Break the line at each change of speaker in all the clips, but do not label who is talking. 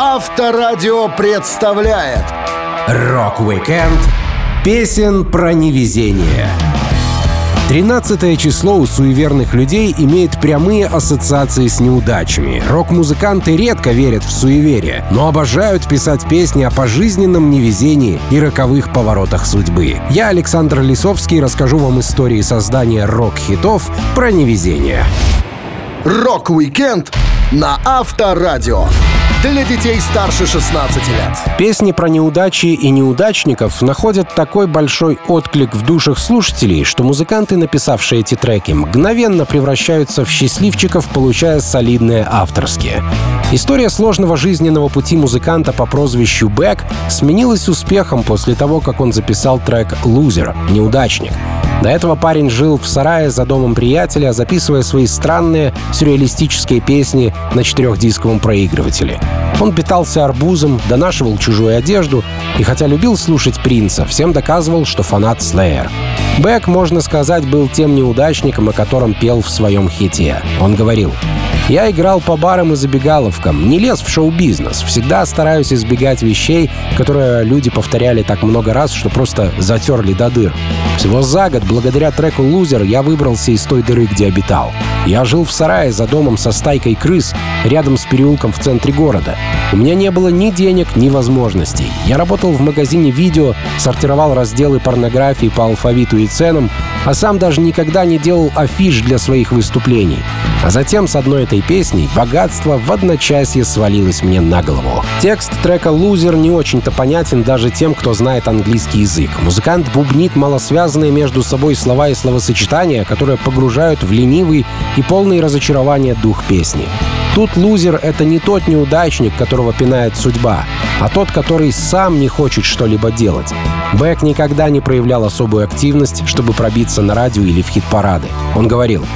Авторадио представляет
Рок-викенд песен про невезение. 13 число у суеверных людей имеет прямые ассоциации с неудачами. Рок-музыканты редко верят в суеверие, но обожают писать песни о пожизненном невезении и роковых поворотах судьбы. Я, Александр Лисовский, расскажу вам истории создания рок-хитов про невезение.
Рок-викенд на Авторадио для детей старше 16 лет.
Песни про неудачи и неудачников находят такой большой отклик в душах слушателей, что музыканты, написавшие эти треки, мгновенно превращаются в счастливчиков, получая солидные авторские. История сложного жизненного пути музыканта по прозвищу Бэк сменилась успехом после того, как он записал трек «Loser» — «Неудачник». До этого парень жил в сарае за домом приятеля, записывая свои странные сюрреалистические песни на четырехдисковом проигрывателе. Он питался арбузом, донашивал чужую одежду и, хотя любил слушать Принца, всем доказывал, что фанат Слеер. Бэк, можно сказать, был тем неудачником, о котором пел в своем хите. Он говорил, я играл по барам и забегаловкам, не лез в шоу-бизнес. Всегда стараюсь избегать вещей, которые люди повторяли так много раз, что просто затерли до дыр. Всего за год, благодаря треку «Лузер», я выбрался из той дыры, где обитал. Я жил в сарае за домом со стайкой крыс, рядом с переулком в центре города. У меня не было ни денег, ни возможностей. Я работал в магазине видео, сортировал разделы порнографии по алфавиту и ценам, а сам даже никогда не делал афиш для своих выступлений. А затем с одной этой песней богатство в одночасье свалилось мне на голову. Текст трека «Лузер» не очень-то понятен даже тем, кто знает английский язык. Музыкант бубнит малосвязанные между собой слова и словосочетания, которые погружают в ленивый и полный разочарования дух песни. Тут лузер — это не тот неудачник, которого пинает судьба, а тот, который сам не хочет что-либо делать. Бэк никогда не проявлял особую активность, чтобы пробиться на радио или в хит-парады. Он говорил,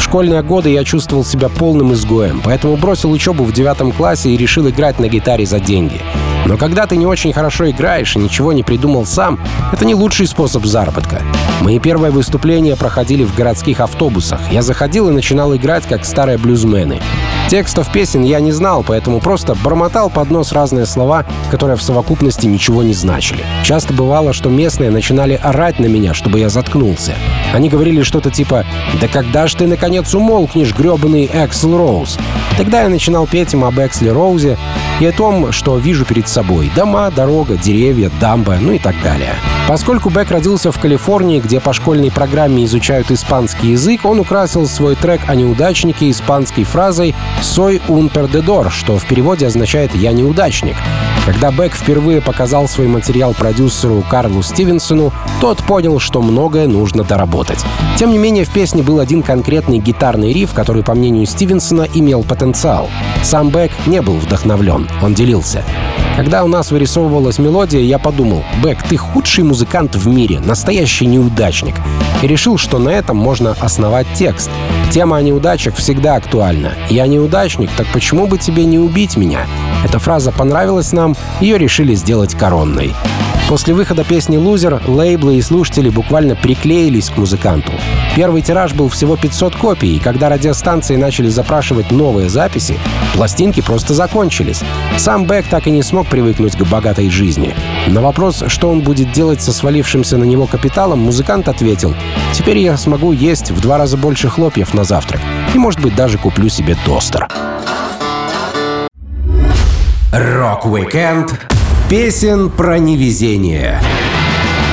в школьные годы я чувствовал себя полным изгоем, поэтому бросил учебу в девятом классе и решил играть на гитаре за деньги. Но когда ты не очень хорошо играешь и ничего не придумал сам, это не лучший способ заработка. Мои первые выступления проходили в городских автобусах. Я заходил и начинал играть, как старые блюзмены. Текстов песен я не знал, поэтому просто бормотал под нос разные слова, которые в совокупности ничего не значили. Часто бывало, что местные начинали орать на меня, чтобы я заткнулся. Они говорили что-то типа «Да когда ж ты, наконец, умолкнешь, грёбаный Эксел Роуз?» Тогда я начинал петь им об Эксле Роузе и о том, что вижу перед собой. Дома, дорога, деревья, дамба, ну и так далее. Поскольку Бек родился в Калифорнии, где по школьной программе изучают испанский язык, он украсил свой трек о неудачнике испанской фразой «Soy un perdedor», что в переводе означает «я неудачник». Когда Бек впервые показал свой материал продюсеру Карлу Стивенсону, тот понял, что многое нужно доработать. Тем не менее, в песне был один конкретный гитарный риф, который, по мнению Стивенсона, имел потенциал. Сам Бек не был вдохновлен, он делился. Когда у нас вырисовывалась мелодия, я подумал, Бек, ты худший музыкант в мире, настоящий неудачник. И решил, что на этом можно основать текст. Тема о неудачах всегда актуальна. Я неудачник, так почему бы тебе не убить меня? Эта фраза понравилась нам, ее решили сделать коронной. После выхода песни «Лузер» лейблы и слушатели буквально приклеились к музыканту. Первый тираж был всего 500 копий, и когда радиостанции начали запрашивать новые записи, пластинки просто закончились. Сам Бек так и не смог привыкнуть к богатой жизни. На вопрос, что он будет делать со свалившимся на него капиталом, музыкант ответил, «Теперь я смогу есть в два раза больше хлопьев на завтрак, и, может быть, даже куплю себе тостер».
Рок-викенд песен про невезение.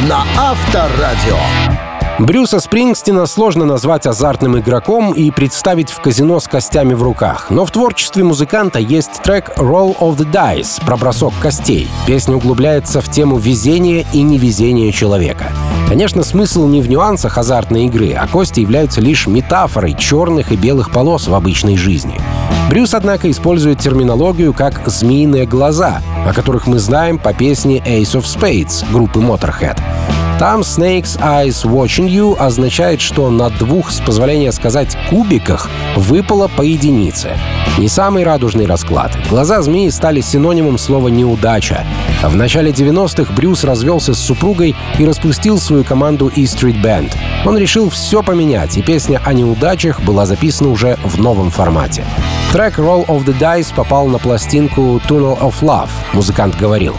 На Авторадио.
Брюса Спрингстина сложно назвать азартным игроком и представить в казино с костями в руках. Но в творчестве музыканта есть трек «Roll of the Dice» про бросок костей. Песня углубляется в тему везения и невезения человека. Конечно, смысл не в нюансах азартной игры, а кости являются лишь метафорой черных и белых полос в обычной жизни. Брюс, однако, использует терминологию как «змеиные глаза», о которых мы знаем по песне Ace of Spades группы Motorhead. Там Snake's Eyes Watching You означает, что на двух, с позволения сказать, кубиках выпало по единице. Не самый радужный расклад. Глаза змеи стали синонимом слова «неудача». В начале 90-х Брюс развелся с супругой и распустил свою команду E Street Band. Он решил все поменять, и песня о неудачах была записана уже в новом формате. Трек Roll of the Dice попал на пластинку Tunnel of Love, музыкант говорил.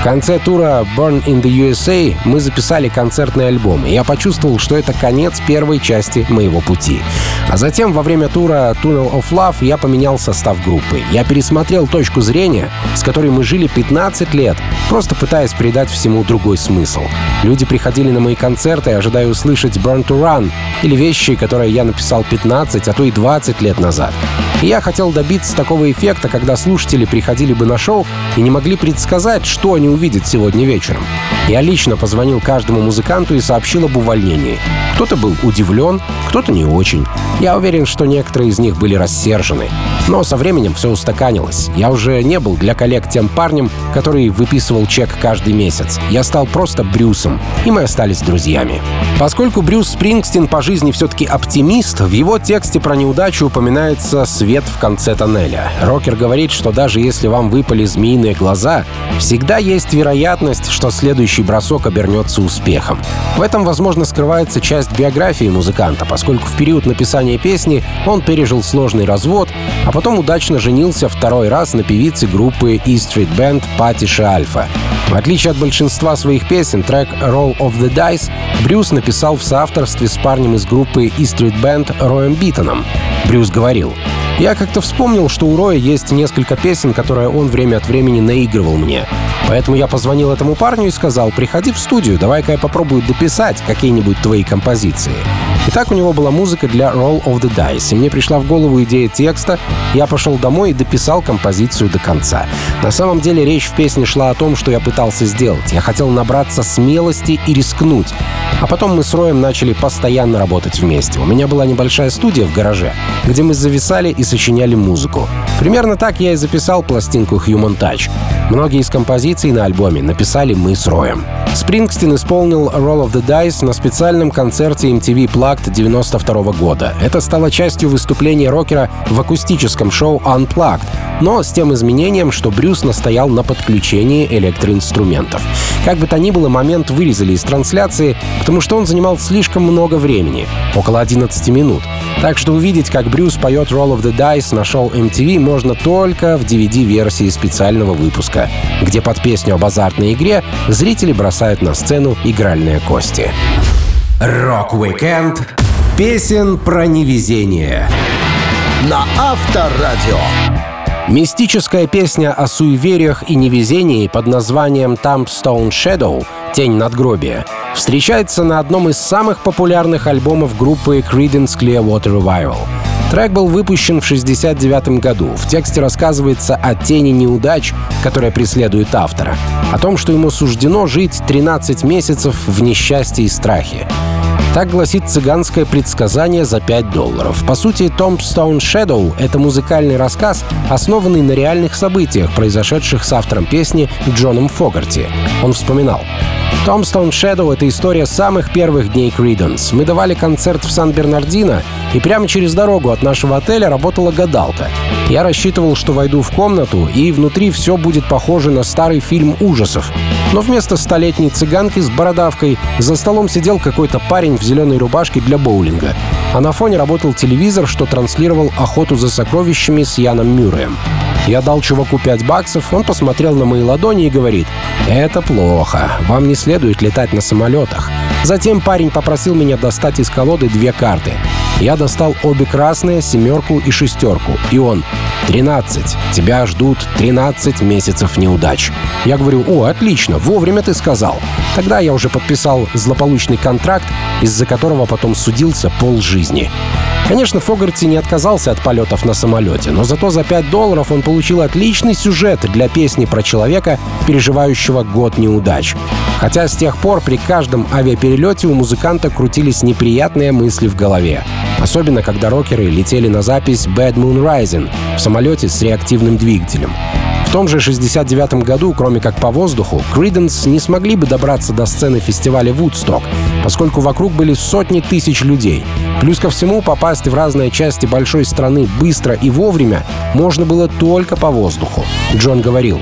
В конце тура Burn in the USA мы записали концертный альбом, и я почувствовал, что это конец первой части моего пути. А затем во время тура Tunnel of Love я поменял состав группы. Я пересмотрел точку зрения, с которой мы жили 15 лет, просто пытаясь придать всему другой смысл. Люди приходили на мои концерты, ожидая услышать Burn to Run или вещи, которые я написал 15, а то и 20 лет назад. И я хотел добиться такого эффекта, когда слушатели приходили бы на шоу и не могли предсказать, что они увидят сегодня вечером. Я лично позвонил каждому музыканту и сообщил об увольнении. Кто-то был удивлен, кто-то не очень. Я уверен, что некоторые из них были рассержены. Но со временем все устаканилось. Я уже не был для коллег тем парнем, который выписывал чек каждый месяц. Я стал просто Брюсом, и мы остались друзьями. Поскольку Брюс Спрингстин по жизни все-таки оптимист, в его тексте про неудачу упоминается свет в конце тоннеля. Рокер говорит, что даже если вам выпали змеиные глаза, всегда есть вероятность, что следующий бросок обернется успехом. В этом, возможно, скрывается часть биографии музыканта, поскольку в период написания песни он пережил сложный развод, а потом удачно женился второй раз на певице группы E Street Band Пати Альфа. В отличие от большинства своих песен, трек «Roll of the Dice» Брюс написал в соавторстве с парнем из группы E Street Band Роем Биттоном. Брюс говорил, я как-то вспомнил, что у Роя есть несколько песен, которые он время от времени наигрывал мне. Поэтому я позвонил этому парню и сказал, приходи в студию, давай-ка я попробую дописать какие-нибудь твои композиции. И так у него была музыка для Roll of the Dice, и мне пришла в голову идея текста, я пошел домой и дописал композицию до конца. На самом деле речь в песне шла о том, что я пытался сделать. Я хотел набраться смелости и рискнуть. А потом мы с Роем начали постоянно работать вместе. У меня была небольшая студия в гараже, где мы зависали и сочиняли музыку. Примерно так я и записал пластинку Human Touch. Многие из композиций на альбоме написали мы с Роем. Спрингстин исполнил Roll of the Dice на специальном концерте MTV Plugged 92 года. Это стало частью выступления рокера в акустическом шоу Unplugged, но с тем изменением, что Брюс настоял на подключении электроинструментов. Как бы то ни было, момент вырезали из трансляции, потому что он занимал слишком много времени, около 11 минут. Так что увидеть, как Брюс поет Roll of the Dice на шоу MTV можно только в DVD-версии специального выпуска, где под песню об азартной игре зрители бросают на сцену игральные кости.
Рок-викенд песен про невезение.
На Авторадио.
Мистическая песня о суевериях и невезении под названием «Tombstone Shadow» — «Тень надгробия» встречается на одном из самых популярных альбомов группы Creedence Clearwater Revival. Трек был выпущен в 1969 году. В тексте рассказывается о тени неудач, которая преследует автора. О том, что ему суждено жить 13 месяцев в несчастье и страхе. Так гласит цыганское предсказание за 5 долларов. По сути, Tombstone Shadow — это музыкальный рассказ, основанный на реальных событиях, произошедших с автором песни Джоном Фогарти. Он вспоминал. Tombstone Shadow — это история самых первых дней Creedence. Мы давали концерт в Сан-Бернардино, и прямо через дорогу от нашего отеля работала гадалка. Я рассчитывал, что войду в комнату, и внутри все будет похоже на старый фильм ужасов. Но вместо столетней цыганки с бородавкой за столом сидел какой-то парень в зеленой рубашке для боулинга. А на фоне работал телевизор, что транслировал охоту за сокровищами с Яном Мюрреем. Я дал чуваку 5 баксов, он посмотрел на мои ладони и говорит, «Это плохо, вам не следует летать на самолетах». Затем парень попросил меня достать из колоды две карты. Я достал обе красные, семерку и шестерку. И он, 13. Тебя ждут 13 месяцев неудач. Я говорю, о, отлично, вовремя ты сказал. Тогда я уже подписал злополучный контракт, из-за которого потом судился полжизни. Конечно, Фогарти не отказался от полетов на самолете, но зато за 5 долларов он получил отличный сюжет для песни про человека, переживающего год неудач. Хотя с тех пор при каждом авиаперелете у музыканта крутились неприятные мысли в голове. Особенно, когда рокеры летели на запись Bad Moon Rising в самолете с реактивным двигателем. В том же 69 году, кроме как по воздуху, Creedence не смогли бы добраться до сцены фестиваля Woodstock, поскольку вокруг были сотни тысяч людей. Плюс ко всему, попасть в разные части большой страны быстро и вовремя можно было только по воздуху. Джон говорил,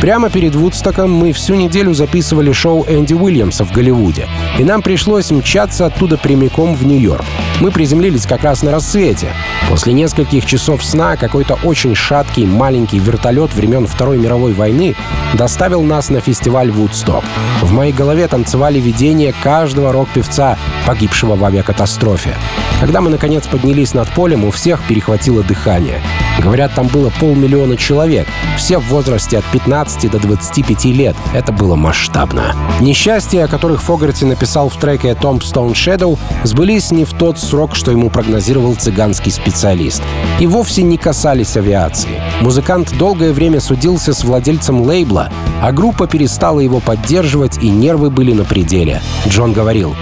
Прямо перед Вудстоком мы всю неделю записывали шоу Энди Уильямса в Голливуде, и нам пришлось мчаться оттуда прямиком в Нью-Йорк. Мы приземлились как раз на рассвете. После нескольких часов сна какой-то очень шаткий маленький вертолет времен Второй мировой войны доставил нас на фестиваль Вудсток. В моей голове танцевали видения каждого рок-певца, погибшего в авиакатастрофе. Когда мы, наконец, поднялись над полем, у всех перехватило дыхание. Говорят, там было полмиллиона человек, все в возрасте от 15 до 25 лет. Это было масштабно. Несчастья, о которых Фогарти написал в треке Tombstone Shadow, сбылись не в тот срок, что ему прогнозировал цыганский специалист. И вовсе не касались авиации. Музыкант долгое время судился с владельцем лейбла, а группа перестала его поддерживать, и нервы были на пределе. Джон говорил,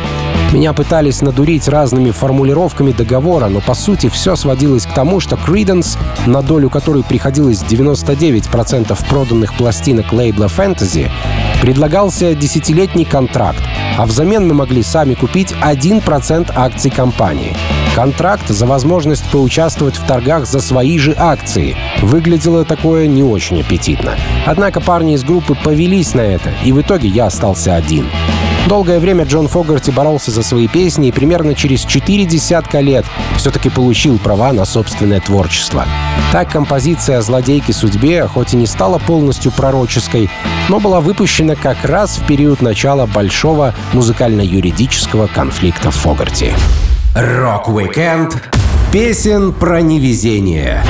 меня пытались надурить разными формулировками договора, но по сути все сводилось к тому, что Creedence, на долю которой приходилось 99% проданных пластинок лейбла Fantasy, предлагался десятилетний контракт, а взамен мы могли сами купить 1% акций компании. Контракт за возможность поучаствовать в торгах за свои же акции. Выглядело такое не очень аппетитно. Однако парни из группы повелись на это, и в итоге я остался один. Долгое время Джон Фогарти боролся за свои песни и примерно через четыре десятка лет все-таки получил права на собственное творчество. Так композиция «Злодейки судьбе» хоть и не стала полностью пророческой, но была выпущена как раз в период начала большого музыкально-юридического конфликта Фогарти.
Рок-викенд песен про невезение.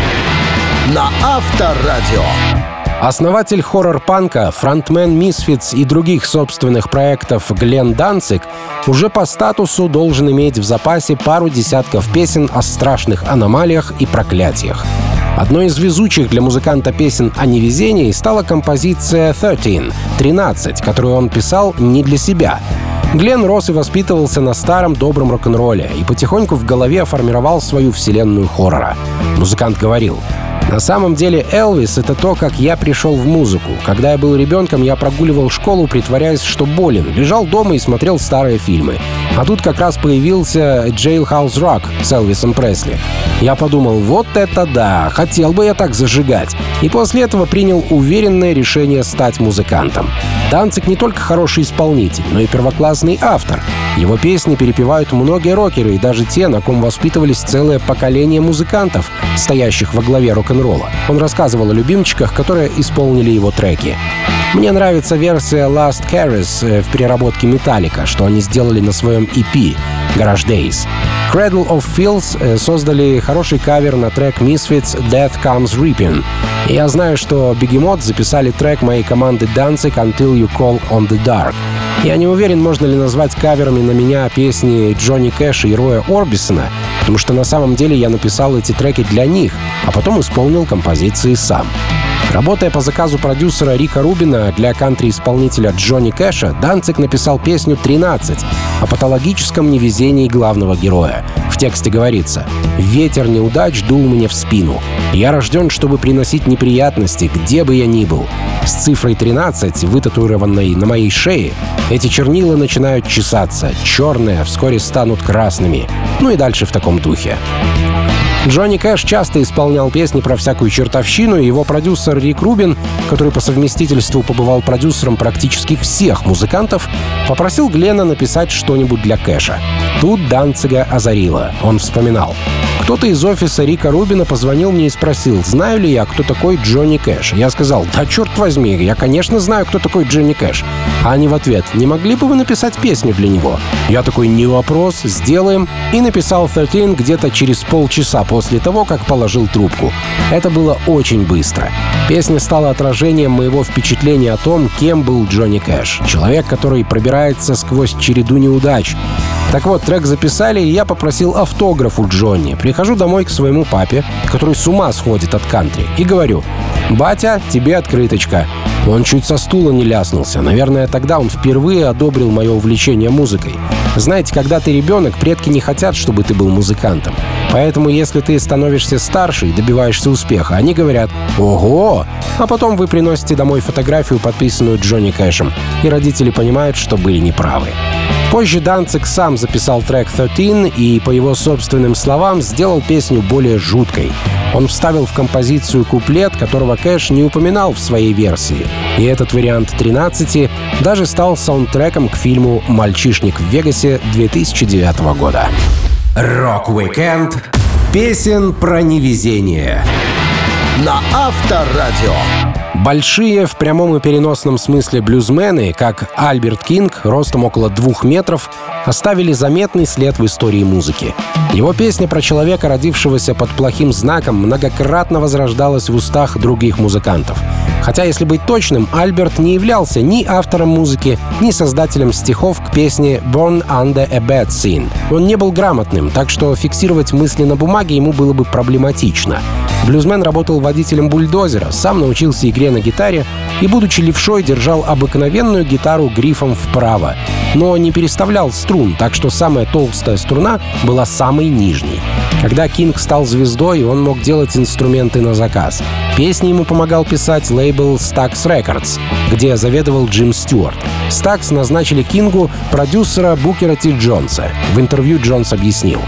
На Авторадио.
Основатель хоррор-панка, фронтмен Misfits и других собственных проектов Глен Данцик уже по статусу должен иметь в запасе пару десятков песен о страшных аномалиях и проклятиях. Одной из везучих для музыканта песен о невезении стала композиция «13» — «13», которую он писал не для себя. Глен рос и воспитывался на старом добром рок-н-ролле и потихоньку в голове формировал свою вселенную хоррора. Музыкант говорил, на самом деле Элвис — это то, как я пришел в музыку. Когда я был ребенком, я прогуливал школу, притворяясь, что болен. Лежал дома и смотрел старые фильмы. А тут как раз появился Jailhouse Rock с Элвисом Пресли. Я подумал, вот это да, хотел бы я так зажигать. И после этого принял уверенное решение стать музыкантом. Данцик не только хороший исполнитель, но и первоклассный автор. Его песни перепевают многие рокеры и даже те, на ком воспитывались целое поколение музыкантов, стоящих во главе рок-н-ролла. Он рассказывал о любимчиках, которые исполнили его треки. Мне нравится версия Last Carries э, в переработке Металлика, что они сделали на своем EP Garage Days. Cradle of Fields э, создали хороший кавер на трек Misfits Death Comes Reaping. Я знаю, что Бегемот записали трек моей команды Danzig Until You Call on the Dark. Я не уверен, можно ли назвать каверами на меня песни Джонни Кэша и Роя Орбисона, потому что на самом деле я написал эти треки для них, а потом исполнил композиции сам. Работая по заказу продюсера Рика Рубина для кантри-исполнителя Джонни Кэша, Данцик написал песню «13» о патологическом невезении главного героя. В тексте говорится «Ветер неудач дул мне в спину. Я рожден, чтобы приносить неприятности, где бы я ни был. С цифрой 13, вытатуированной на моей шее, эти чернила начинают чесаться, черные вскоре станут красными. Ну и дальше в таком духе. Джонни Кэш часто исполнял песни про всякую чертовщину, и его продюсер Рик Рубин, который по совместительству побывал продюсером практически всех музыкантов, попросил Глена написать что-нибудь для Кэша. Тут Данцига озарила. Он вспоминал. Кто-то из офиса Рика Рубина позвонил мне и спросил, знаю ли я, кто такой Джонни Кэш. Я сказал, да черт возьми, я, конечно, знаю, кто такой Джонни Кэш. А они в ответ, не могли бы вы написать песню для него? Я такой, не вопрос, сделаем. И написал 13 где-то через полчаса после того, как положил трубку. Это было очень быстро. Песня стала отражением моего впечатления о том, кем был Джонни Кэш. Человек, который пробирается сквозь череду неудач. Так вот, трек записали, и я попросил автограф у Джонни. Прихожу домой к своему папе, который с ума сходит от кантри, и говорю, «Батя, тебе открыточка». Он чуть со стула не ляснулся. Наверное, тогда он впервые одобрил мое увлечение музыкой. Знаете, когда ты ребенок, предки не хотят, чтобы ты был музыкантом. Поэтому, если ты становишься старше и добиваешься успеха, они говорят «Ого!», а потом вы приносите домой фотографию, подписанную Джонни Кэшем, и родители понимают, что были неправы. Позже Данцик сам записал трек 13 и, по его собственным словам, сделал песню более жуткой. Он вставил в композицию куплет, которого Кэш не упоминал в своей версии. И этот вариант 13 даже стал саундтреком к фильму «Мальчишник в Вегасе» 2009 года.
Рок-викенд песен про невезение
на Авторадио.
Большие в прямом и переносном смысле блюзмены, как Альберт Кинг, ростом около двух метров, оставили заметный след в истории музыки. Его песня про человека, родившегося под плохим знаком, многократно возрождалась в устах других музыкантов. Хотя, если быть точным, Альберт не являлся ни автором музыки, ни создателем стихов к песне «Born Under a Bad Scene». Он не был грамотным, так что фиксировать мысли на бумаге ему было бы проблематично. Блюзмен работал водителем бульдозера, сам научился игре на гитаре и, будучи левшой, держал обыкновенную гитару грифом вправо, но не переставлял струн, так что самая толстая струна была самой нижней. Когда Кинг стал звездой, он мог делать инструменты на заказ. Песни ему помогал писать лейбл Stax Records, где заведовал Джим Стюарт. Stax назначили Кингу продюсера Букера Ти Джонса. В интервью Джонс объяснил.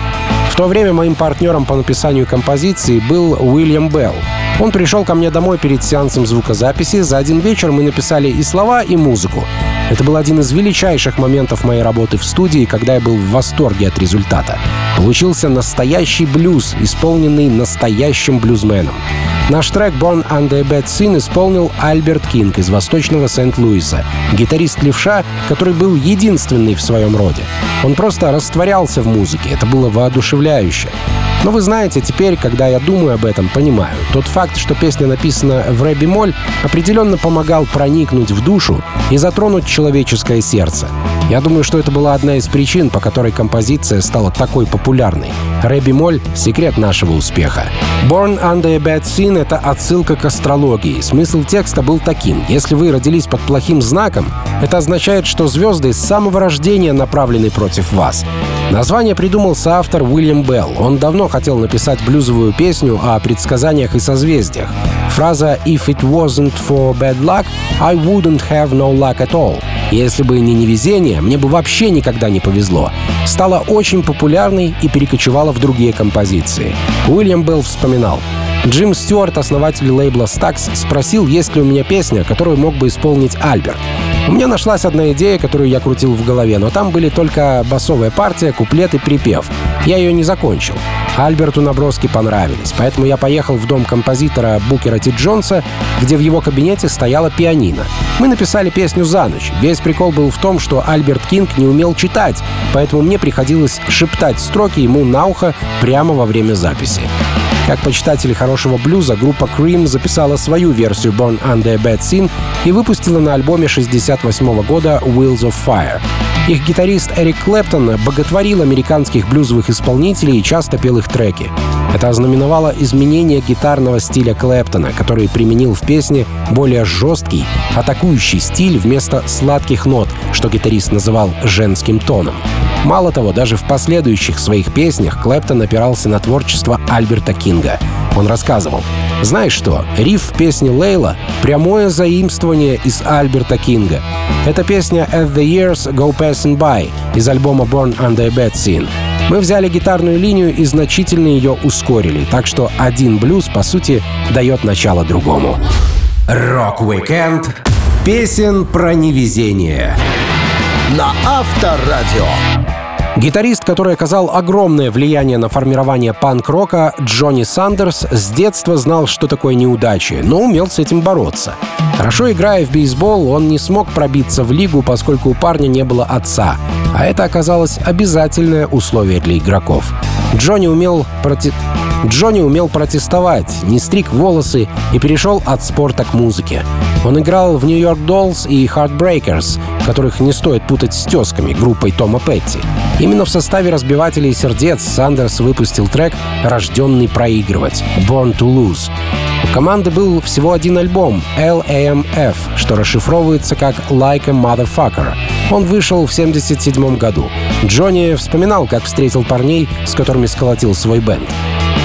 В то время моим партнером по написанию композиции был Уильям Белл. Он пришел ко мне домой перед сеансом звукозаписи. За один вечер мы написали и слова, и музыку. Это был один из величайших моментов моей работы в студии, когда я был в восторге от результата. Получился настоящий блюз, исполненный настоящим блюзменом. Наш трек «Born Under a Bad Sin» исполнил Альберт Кинг из восточного Сент-Луиса, гитарист левша, который был единственный в своем роде. Он просто растворялся в музыке, это было воодушевляюще. Но вы знаете, теперь, когда я думаю об этом, понимаю, тот факт, что песня написана в рэби-моль, определенно помогал проникнуть в душу и затронуть человеческое сердце. Я думаю, что это была одна из причин, по которой композиция стала такой популярной. Рэби-моль — секрет нашего успеха. «Born Under a Bad Sin» — это отсылка к астрологии. Смысл текста был таким. Если вы родились под плохим знаком, это означает, что звезды с самого рождения направлены против вас. Название придумал соавтор Уильям Белл. Он давно хотел написать блюзовую песню о предсказаниях и созвездиях. Фраза «If it wasn't for bad luck, I wouldn't have no luck at all» если бы не невезение, мне бы вообще никогда не повезло, стала очень популярной и перекочевала в другие композиции. Уильям Белл вспоминал. Джим Стюарт, основатель лейбла Stax, спросил, есть ли у меня песня, которую мог бы исполнить Альберт. У меня нашлась одна идея, которую я крутил в голове, но там были только басовая партия, куплет и припев. Я ее не закончил. Альберту наброски понравились, поэтому я поехал в дом композитора Букера Ти Джонса, где в его кабинете стояла пианино. Мы написали песню за ночь. Весь прикол был в том, что Альберт Кинг не умел читать, поэтому мне приходилось шептать строки ему на ухо прямо во время записи. Как почитатели хорошего блюза, группа Cream записала свою версию Born Under a Bad Scene и выпустила на альбоме 68 года Wheels of Fire. Их гитарист Эрик Клэптон боготворил американских блюзовых исполнителей и часто пел их треки. Это ознаменовало изменение гитарного стиля Клэптона, который применил в песне более жесткий, атакующий стиль вместо сладких нот, что гитарист называл женским тоном. Мало того, даже в последующих своих песнях Клэптон опирался на творчество Альберта Кинга. Он рассказывал, «Знаешь что, риф в песне Лейла — прямое заимствование из Альберта Кинга. Это песня «As the Years Go Passing By» из альбома «Born Under a Bad Sign». Мы взяли гитарную линию и значительно ее ускорили, так что один блюз, по сути, дает начало другому.
Рок-викенд песен про невезение
на Авторадио.
Гитарист, который оказал огромное влияние на формирование панк-рока, Джонни Сандерс с детства знал, что такое неудачи, но умел с этим бороться. Хорошо играя в бейсбол, он не смог пробиться в лигу, поскольку у парня не было отца, а это оказалось обязательное условие для игроков. Джонни умел проти... Джонни умел протестовать, не стриг волосы и перешел от спорта к музыке. Он играл в Нью-Йорк Dolls и Heartbreakers, которых не стоит путать с тесками, группой Тома Петти. Именно в составе разбивателей сердец Сандерс выпустил трек «Рожденный проигрывать» «Born to Lose». У команды был всего один альбом LAMF, что расшифровывается как «Like a Motherfucker». Он вышел в 1977 году. Джонни вспоминал, как встретил парней, с которыми сколотил свой бенд.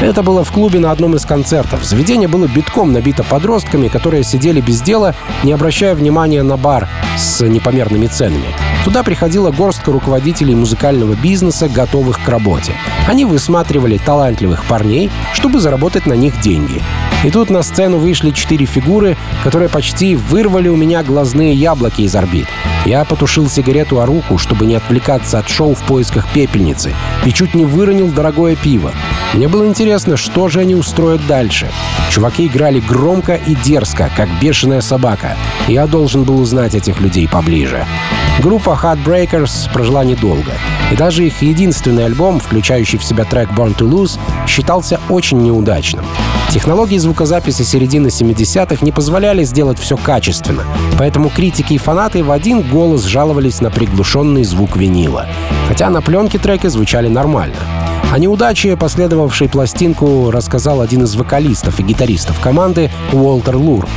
Это было в клубе на одном из концертов. Заведение было битком набито подростками, которые сидели без дела, не обращая внимания на бар с непомерными ценами. Туда приходила горстка руководителей музыкального бизнеса, готовых к работе. Они высматривали талантливых парней, чтобы заработать на них деньги. И тут на сцену вышли четыре фигуры, которые почти вырвали у меня глазные яблоки из орбит. Я потушил сигарету о руку, чтобы не отвлекаться от шоу в поисках пепельницы, и чуть не выронил дорогое пиво. Мне было интересно, что же они устроят дальше. Чуваки играли громко и дерзко, как бешеная собака. Я должен был узнать этих людей поближе. Группа Heartbreakers прожила недолго, и даже их единственный альбом, включающий в себя трек Born to Lose, считался очень неудачным. Технологии звукозаписи середины 70-х не позволяли сделать все качественно, поэтому критики и фанаты в один голос жаловались на приглушенный звук винила. Хотя на пленке треки звучали нормально. О неудаче, последовавшей пластинку, рассказал один из вокалистов и гитаристов команды Уолтер Лур.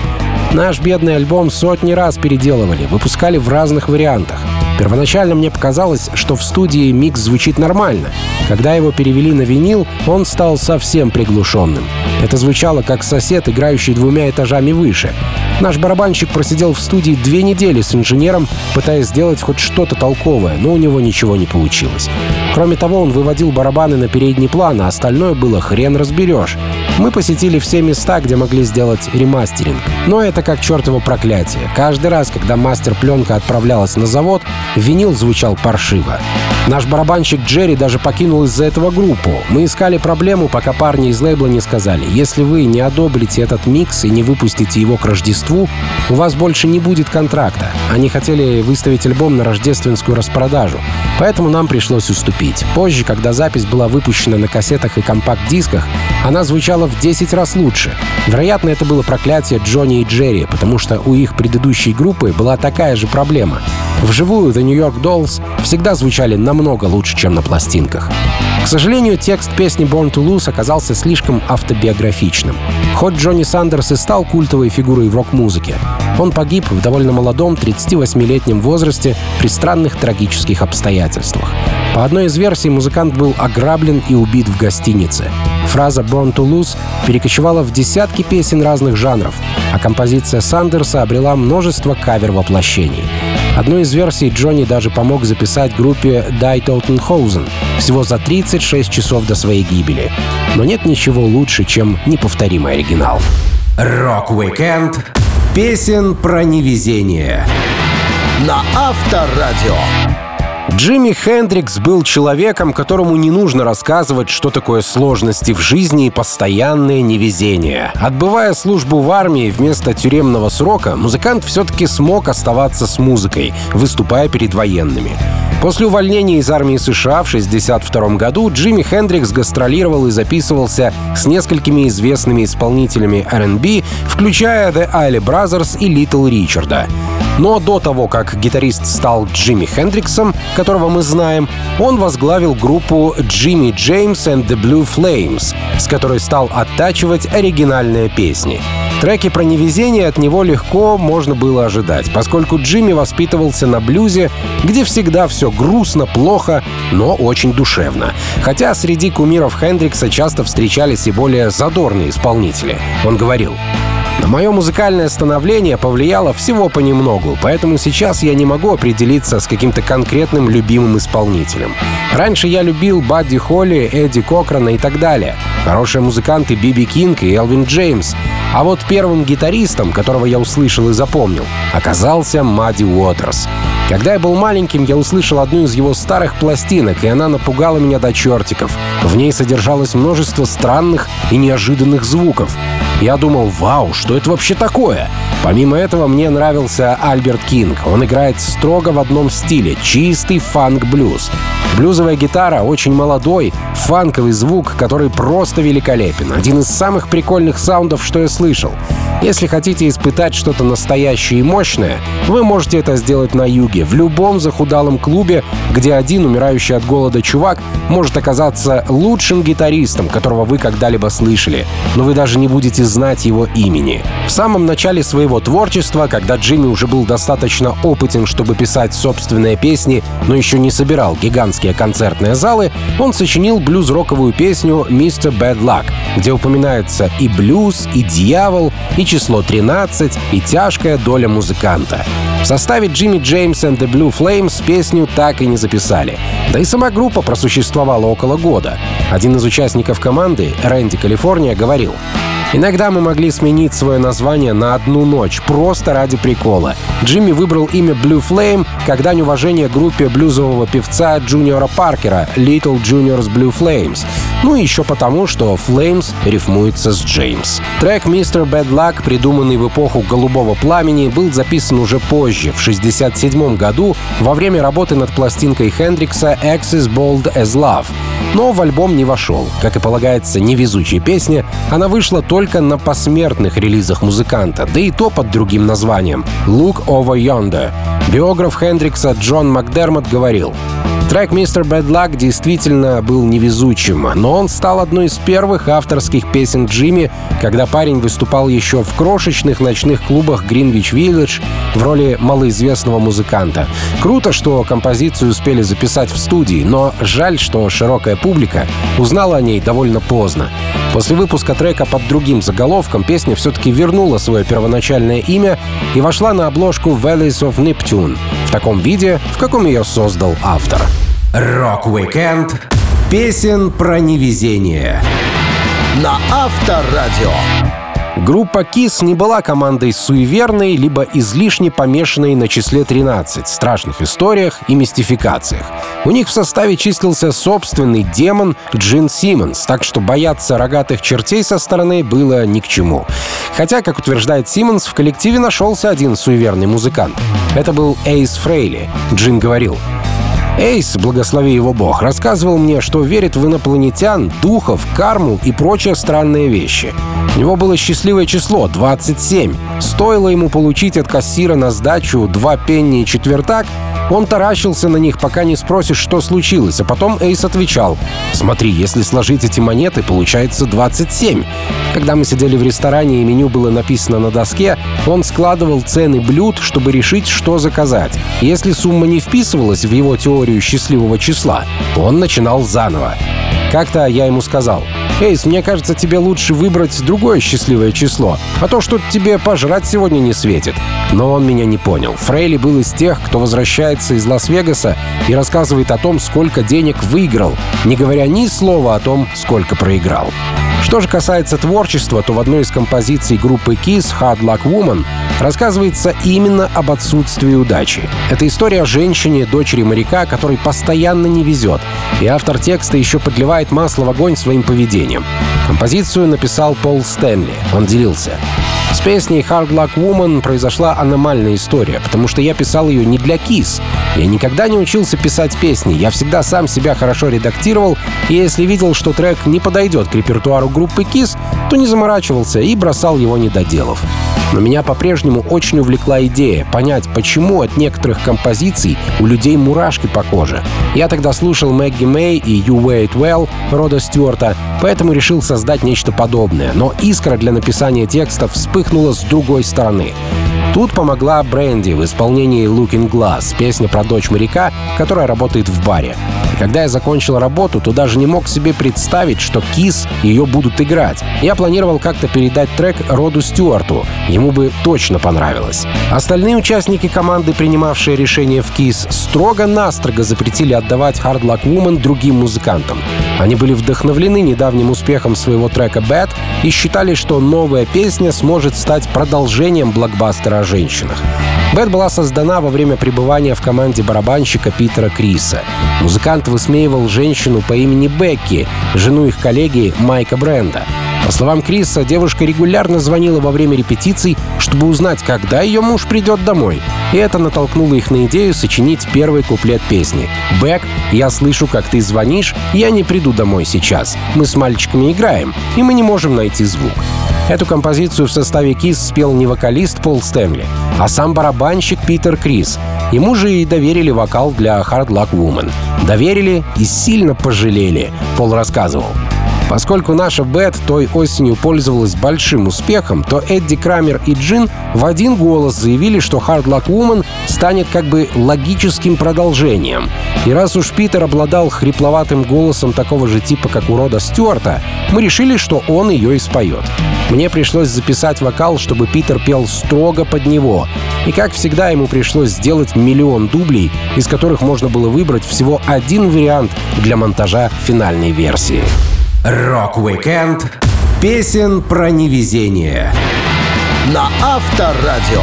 Наш бедный альбом сотни раз переделывали, выпускали в разных вариантах. Первоначально мне показалось, что в студии микс звучит нормально. Когда его перевели на винил, он стал совсем приглушенным. Это звучало как сосед, играющий двумя этажами выше. Наш барабанщик просидел в студии две недели с инженером, пытаясь сделать хоть что-то толковое, но у него ничего не получилось. Кроме того, он выводил барабаны на передний план, а остальное было хрен разберешь. Мы посетили все места, где могли сделать ремастеринг. Но это как чертово проклятие. Каждый раз, когда мастер-пленка отправлялась на завод, винил звучал паршиво. Наш барабанщик Джерри даже покинул из-за этого группу. Мы искали проблему, пока парни из лейбла не сказали, если вы не одобрите этот микс и не выпустите его к Рождеству, у вас больше не будет контракта. Они хотели выставить альбом на рождественскую распродажу, поэтому нам пришлось уступить. Позже, когда запись была выпущена на кассетах и компакт-дисках, она звучала в 10 раз лучше. Вероятно, это было проклятие Джонни и Джерри, потому что у их предыдущей группы была такая же проблема. Вживую The New York Dolls всегда звучали намного лучше, чем на пластинках. К сожалению, текст песни Born to Lose оказался слишком автобиографичным. Хоть Джонни Сандерс и стал культовой фигурой в рок-музыке, он погиб в довольно молодом 38-летнем возрасте при странных трагических обстоятельствах. По одной из версий, музыкант был ограблен и убит в гостинице. Фраза «Born to Lose» перекочевала в десятки песен разных жанров, а композиция Сандерса обрела множество кавер-воплощений. Одной из версий Джонни даже помог записать группе Die Toten Hosen всего за 36 часов до своей гибели. Но нет ничего лучше, чем неповторимый оригинал.
Рок-викенд песен про невезение.
На Авторадио.
Джимми Хендрикс был человеком, которому не нужно рассказывать, что такое сложности в жизни и постоянное невезение. Отбывая службу в армии вместо тюремного срока, музыкант все-таки смог оставаться с музыкой, выступая перед военными. После увольнения из армии США в 1962 году Джимми Хендрикс гастролировал и записывался с несколькими известными исполнителями R&B, включая The Alley Brothers и Little Ричарда. Но до того, как гитарист стал Джимми Хендриксом, которого мы знаем, он возглавил группу Jimmy James and the Blue Flames, с которой стал оттачивать оригинальные песни. Треки про невезение от него легко можно было ожидать, поскольку Джимми воспитывался на блюзе, где всегда все грустно, плохо, но очень душевно. Хотя среди кумиров Хендрикса часто встречались и более задорные исполнители. Он говорил, на мое музыкальное становление повлияло всего понемногу, поэтому сейчас я не могу определиться с каким-то конкретным любимым исполнителем. Раньше я любил Бадди Холли, Эдди Кокрана и так далее. Хорошие музыканты Биби Кинг и Элвин Джеймс. А вот первым гитаристом, которого я услышал и запомнил, оказался Мадди Уотерс. Когда я был маленьким, я услышал одну из его старых пластинок, и она напугала меня до чертиков. В ней содержалось множество странных и неожиданных звуков. Я думал, вау, что это вообще такое? Помимо этого, мне нравился Альберт Кинг. Он играет строго в одном стиле — чистый фанк-блюз. Блюзовая гитара — очень молодой, фанковый звук, который просто великолепен. Один из самых прикольных саундов, что я слышал слышал. Если хотите испытать что-то настоящее и мощное, вы можете это сделать на юге, в любом захудалом клубе, где один умирающий от голода чувак может оказаться лучшим гитаристом, которого вы когда-либо слышали, но вы даже не будете знать его имени. В самом начале своего творчества, когда Джимми уже был достаточно опытен, чтобы писать собственные песни, но еще не собирал гигантские концертные залы, он сочинил блюз-роковую песню «Mr. Bad Luck», где упоминается и блюз, и дьявол, и число 13, и тяжкая доля музыканта. В составе Джимми Джеймс and the Blue Flames песню так и не записали. Да и сама группа просуществовала около года. Один из участников команды, Рэнди Калифорния, говорил, Иногда мы могли сменить свое название на одну ночь, просто ради прикола. Джимми выбрал имя Blue Flame как дань уважения группе блюзового певца Джуниора Паркера Little Juniors Blue Flames. Ну и еще потому, что Flames рифмуется с Джеймс. Трек Mr. Bad Luck, придуманный в эпоху «Голубого пламени», был записан уже позже, в 1967 году, во время работы над пластинкой Хендрикса «Axis Bold as Love». Но в альбом не вошел. Как и полагается невезучей песне, она вышла только на посмертных релизах музыканта, да и то под другим названием — «Look Over Yonder». Биограф Хендрикса Джон Макдермот говорил, Трек «Mr. Bad Luck» действительно был невезучим, но он стал одной из первых авторских песен Джимми, когда парень выступал еще в крошечных ночных клубах Greenwich Village в роли малоизвестного музыканта. Круто, что композицию успели записать в студии, но жаль, что широкая публика узнала о ней довольно поздно. После выпуска трека под другим заголовком песня все-таки вернула свое первоначальное имя и вошла на обложку Valleys of Neptune в таком виде, в каком ее создал автор.
Рок-викенд песен про невезение.
На Авторадио.
Группа KISS не была командой суеверной, либо излишне помешанной на числе 13, страшных историях и мистификациях. У них в составе числился собственный демон Джин Симмонс, так что бояться рогатых чертей со стороны было ни к чему. Хотя, как утверждает Симмонс, в коллективе нашелся один суеверный музыкант. Это был Эйс Фрейли. Джин говорил, Эйс, благослови его бог, рассказывал мне, что верит в инопланетян, духов, карму и прочие странные вещи. У него было счастливое число — 27. Стоило ему получить от кассира на сдачу два пенни и четвертак, он таращился на них, пока не спросишь, что случилось, а потом Эйс отвечал, «Смотри, если сложить эти монеты, получается 27». Когда мы сидели в ресторане и меню было написано на доске, он складывал цены блюд, чтобы решить, что заказать. Если сумма не вписывалась в его теорию счастливого числа, он начинал заново. Как-то я ему сказал, «Эйс, мне кажется, тебе лучше выбрать другое счастливое число, а то что тебе пожрать сегодня не светит». Но он меня не понял. Фрейли был из тех, кто возвращается из Лас-Вегаса и рассказывает о том, сколько денег выиграл, не говоря ни слова о том, сколько проиграл. Что же касается творчества, то в одной из композиций группы Kiss «Hard Luck Woman» рассказывается именно об отсутствии удачи. Это история о женщине, дочери моряка, которой постоянно не везет. И автор текста еще подливает масло в огонь своим поведением. Композицию написал Пол Стэнли. Он делился. Песней Hard Luck Woman произошла аномальная история, потому что я писал ее не для Kiss. Я никогда не учился писать песни, я всегда сам себя хорошо редактировал, и если видел, что трек не подойдет к репертуару группы Kiss, то не заморачивался и бросал его не доделав. Но меня по-прежнему очень увлекла идея понять, почему от некоторых композиций у людей мурашки по коже. Я тогда слушал Мэгги Мэй и You Wait Well Рода Стюарта, поэтому решил создать нечто подобное. Но искра для написания текстов вспыхнула с другой стороны. Тут помогла Бренди в исполнении Looking Glass, песня про дочь моряка, которая работает в баре. Когда я закончил работу, то даже не мог себе представить, что Кис ее будут играть. Я планировал как-то передать трек Роду Стюарту. Ему бы точно понравилось. Остальные участники команды, принимавшие решение в Кис, строго-настрого запретили отдавать Hard Luck Woman другим музыкантам. Они были вдохновлены недавним успехом своего трека Bad и считали, что новая песня сможет стать продолжением блокбастера о женщинах. Bad была создана во время пребывания в команде барабанщика Питера Криса. Музыкант высмеивал женщину по имени Бекки, жену их коллеги Майка Бренда. По словам Криса, девушка регулярно звонила во время репетиций, чтобы узнать, когда ее муж придет домой. И это натолкнуло их на идею сочинить первый куплет песни. «Бэк, я слышу, как ты звонишь, я не приду домой сейчас. Мы с мальчиками играем, и мы не можем найти звук». Эту композицию в составе Kiss спел не вокалист Пол Стэнли, а сам барабанщик Питер Крис. Ему же и доверили вокал для Hard Luck Woman. Доверили и сильно пожалели, Пол рассказывал. Поскольку наша Бет той осенью пользовалась большим успехом, то Эдди Крамер и Джин в один голос заявили, что Hard Luck Woman станет как бы логическим продолжением. И раз уж Питер обладал хрипловатым голосом такого же типа, как у Рода Стюарта, мы решили, что он ее и споет. Мне пришлось записать вокал, чтобы Питер пел строго под него. И, как всегда, ему пришлось сделать миллион дублей, из которых можно было выбрать всего один вариант для монтажа финальной версии.
Рок-викенд песен про невезение.
На Авторадио.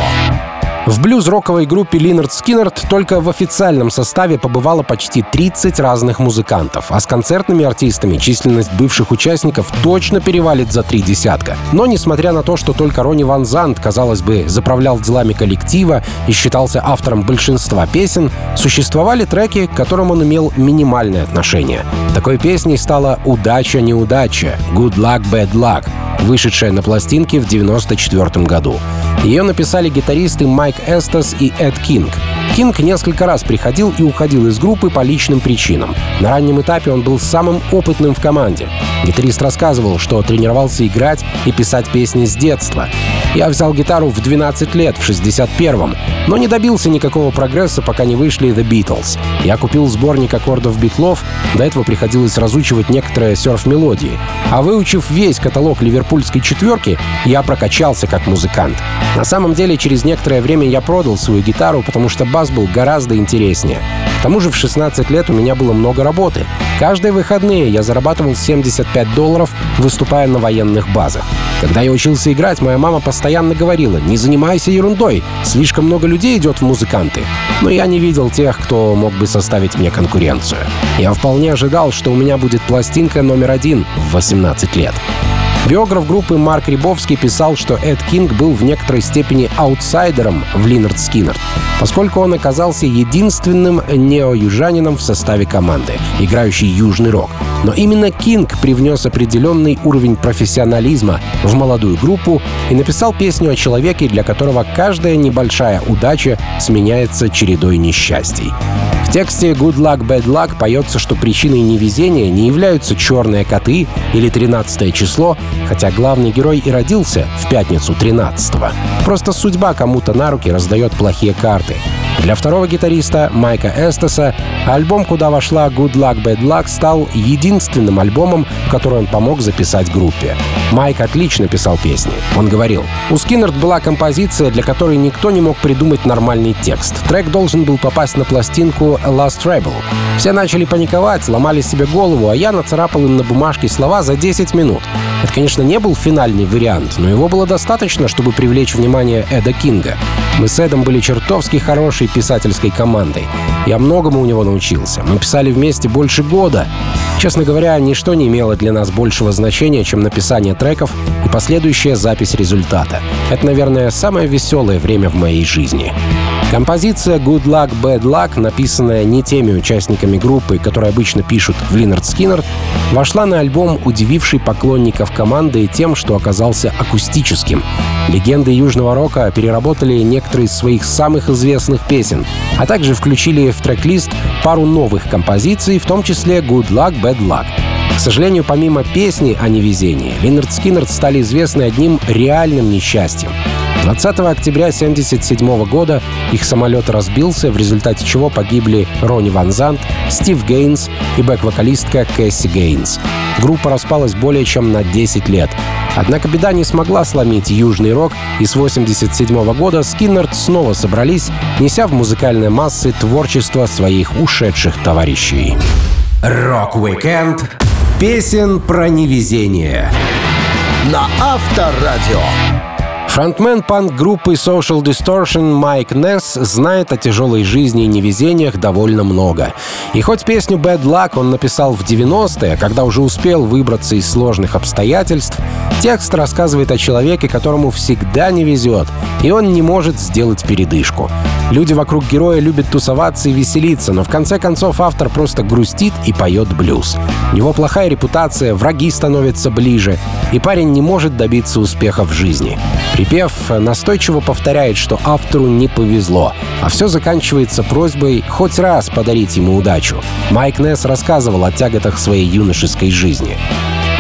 В блюз-роковой группе Lynyrd Skynyrd только в официальном составе побывало почти 30 разных музыкантов, а с концертными артистами численность бывших участников точно перевалит за три десятка. Но несмотря на то, что только Ронни Ван Зант, казалось бы, заправлял делами коллектива и считался автором большинства песен, существовали треки, к которым он имел минимальное отношение. Такой песней стала «Удача-неудача» «Good Luck, Bad Luck», вышедшая на пластинке в 1994 году. Ее написали гитаристы Майк Эстас и Эд Кинг. Кинг несколько раз приходил и уходил из группы по личным причинам. На раннем этапе он был самым опытным в команде. Гитарист рассказывал, что тренировался играть и писать песни с детства. Я взял гитару в 12 лет, в 61-м, но не добился никакого прогресса, пока не вышли The Beatles. Я купил сборник аккордов битлов, до этого приходилось разучивать некоторые серф-мелодии. А выучив весь каталог ливерпульской четверки, я прокачался как музыкант. На самом деле, через некоторое время я продал свою гитару, потому что бас был гораздо интереснее. К тому же в 16 лет у меня было много работы. Каждые выходные я зарабатывал 75 долларов, выступая на военных базах. Когда я учился играть, моя мама постоянно говорила, не занимайся ерундой, слишком много людей идет в музыканты. Но я не видел тех, кто мог бы составить мне конкуренцию. Я вполне ожидал, что у меня будет пластинка номер один в 18 лет. Биограф группы Марк Рябовский писал, что Эд Кинг был в некоторой степени аутсайдером в Линард Скиннер, поскольку он оказался единственным нео-южанином в составе команды, играющей южный рок. Но именно Кинг привнес определенный уровень профессионализма в молодую группу и написал песню о человеке, для которого каждая небольшая удача сменяется чередой несчастий. В тексте «Good Luck, Bad Luck» поется, что причиной невезения не являются черные коты или 13 число, хотя главный герой и родился в пятницу 13-го. Просто судьба кому-то на руки раздает плохие карты. Для второго гитариста Майка Эстеса альбом, куда вошла Good Luck Bad Luck, стал единственным альбомом, который он помог записать группе. Майк отлично писал песни. Он говорил, у Скиннерд была композиция, для которой никто не мог придумать нормальный текст. Трек должен был попасть на пластинку Last Rebel. Все начали паниковать, ломали себе голову, а я нацарапал им на бумажке слова за 10 минут. Это, конечно, не был финальный вариант, но его было достаточно, чтобы привлечь внимание Эда Кинга. Мы с Эдом были чертовски хорошей писательской командой. Я многому у него научился. Мы писали вместе больше года. Честно говоря, ничто не имело для нас большего значения, чем написание треков и последующая запись результата. Это, наверное, самое веселое время в моей жизни. Композиция «Good Luck, Bad Luck», написанная не теми участниками группы, которые обычно пишут в Линард Скиннер, вошла на альбом, удививший поклонников команды тем, что оказался акустическим. Легенды южного рока переработали некоторые из своих самых известных песен, а также включили в трек-лист пару новых композиций, в том числе «Good Luck, Bad Luck». К сожалению, помимо песни о невезении, Линард Скиннер стали известны одним реальным несчастьем — 20 октября 1977 года их самолет разбился, в результате чего погибли Ронни Ван Зант, Стив Гейнс и бэк-вокалистка Кэсси Гейнс. Группа распалась более чем на 10 лет. Однако беда не смогла сломить южный рок, и с 1987 года Skynyrd снова собрались, неся в музыкальные массы творчество своих ушедших товарищей.
Рок-викенд песен про невезение.
На Авторадио.
Фронтмен панк-группы Social Distortion Майк Несс знает о тяжелой жизни и невезениях довольно много. И хоть песню Bad Luck он написал в 90-е, когда уже успел выбраться из сложных обстоятельств, текст рассказывает о человеке, которому всегда не везет, и он не может сделать передышку. Люди вокруг героя любят тусоваться и веселиться, но в конце концов автор просто грустит и поет блюз. У него плохая репутация, враги становятся ближе, и парень не может добиться успеха в жизни. Припев настойчиво повторяет, что автору не повезло, а все заканчивается просьбой хоть раз подарить ему удачу. Майк Несс рассказывал о тяготах своей юношеской жизни.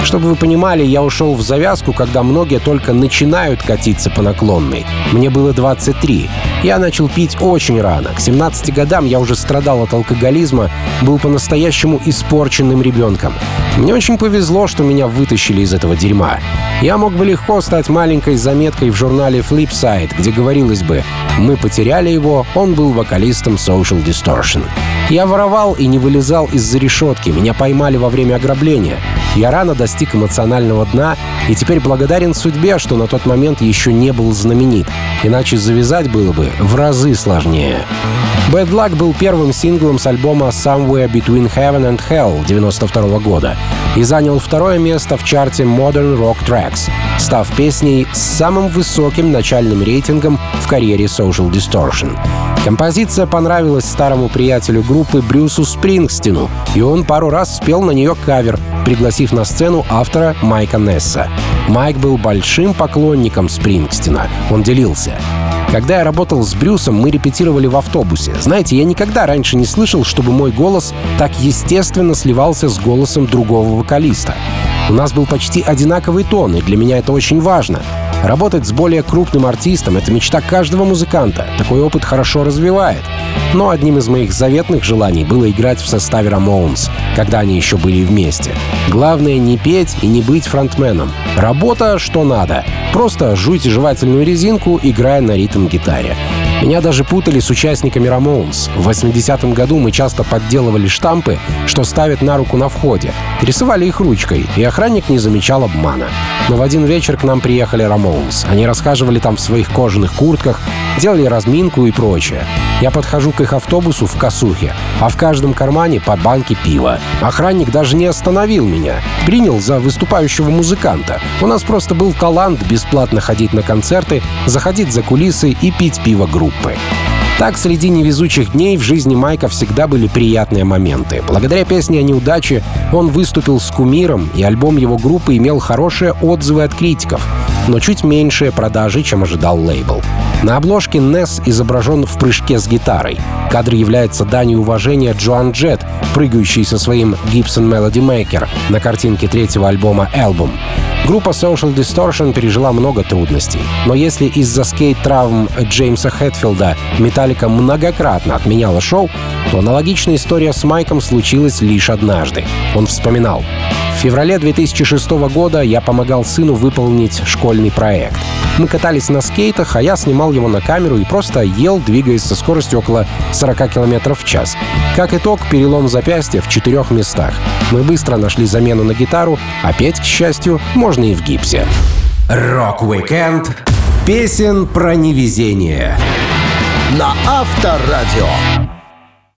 Чтобы вы понимали, я ушел в завязку, когда многие только начинают катиться по наклонной. Мне было 23. Я начал пить очень рано. К 17 годам я уже страдал от алкоголизма, был по-настоящему испорченным ребенком. Мне очень повезло, что меня вытащили из этого дерьма. Я мог бы легко стать маленькой заметкой в журнале Flipside, где говорилось бы «Мы потеряли его, он был вокалистом Social Distortion». Я воровал и не вылезал из-за решетки, меня поймали во время ограбления. Я рано достиг эмоционального дна и теперь благодарен судьбе, что на тот момент еще не был знаменит, иначе завязать было бы в разы сложнее. Bad Luck был первым синглом с альбома Somewhere Between Heaven and Hell 92 года и занял второе место в чарте Modern Rock Tracks, став песней с самым высоким начальным рейтингом в карьере Social Distortion. Композиция понравилась старому приятелю группы Брюсу Спрингстину, и он пару раз спел на нее кавер, пригласив на сцену автора Майка Несса. Майк был большим поклонником Спрингстина, он делился. Когда я работал с Брюсом, мы репетировали в автобусе. Знаете, я никогда раньше не слышал, чтобы мой голос так естественно сливался с голосом другого вокалиста. У нас был почти одинаковый тон, и для меня это очень важно. Работать с более крупным артистом — это мечта каждого музыканта. Такой опыт хорошо развивает. Но одним из моих заветных желаний было играть в составе Ramones, когда они еще были вместе. Главное не петь и не быть фронтменом. Работа что надо. Просто жуйте жевательную резинку, играя на ритм-гитаре. Меня даже путали с участниками Ramones. В 80-м году мы часто подделывали штампы, что ставят на руку на входе. Рисовали их ручкой, и охранник не замечал обмана. Но в один вечер к нам приехали Ramones. Они расхаживали там в своих кожаных куртках, делали разминку и прочее. Я подхожу к их автобусу в косухе, а в каждом кармане по банке пива. Охранник даже не остановил меня. Принял за выступающего музыканта. У нас просто был талант бесплатно ходить на концерты, заходить за кулисы и пить пиво группы. Так, среди невезучих дней в жизни Майка всегда были приятные моменты. Благодаря песне о неудаче он выступил с кумиром, и альбом его группы имел хорошие отзывы от критиков, но чуть меньшие продажи, чем ожидал лейбл. На обложке Несс изображен в прыжке с гитарой. Кадр является данью уважения Джоан Джет, прыгающей со своим Gibson Melody Maker на картинке третьего альбома «Album». Группа Social Distortion пережила много трудностей. Но если из-за скейт-травм Джеймса Хэтфилда Металлика многократно отменяла шоу, то аналогичная история с Майком случилась лишь однажды. Он вспоминал. Феврале 2006 года я помогал сыну выполнить школьный проект. Мы катались на скейтах, а я снимал его на камеру и просто ел, двигаясь со скоростью около 40 км в час. Как итог, перелом запястья в четырех местах. Мы быстро нашли замену на гитару, а петь, к счастью, можно и в гипсе.
Рок-викенд песен про невезение
на Авторадио.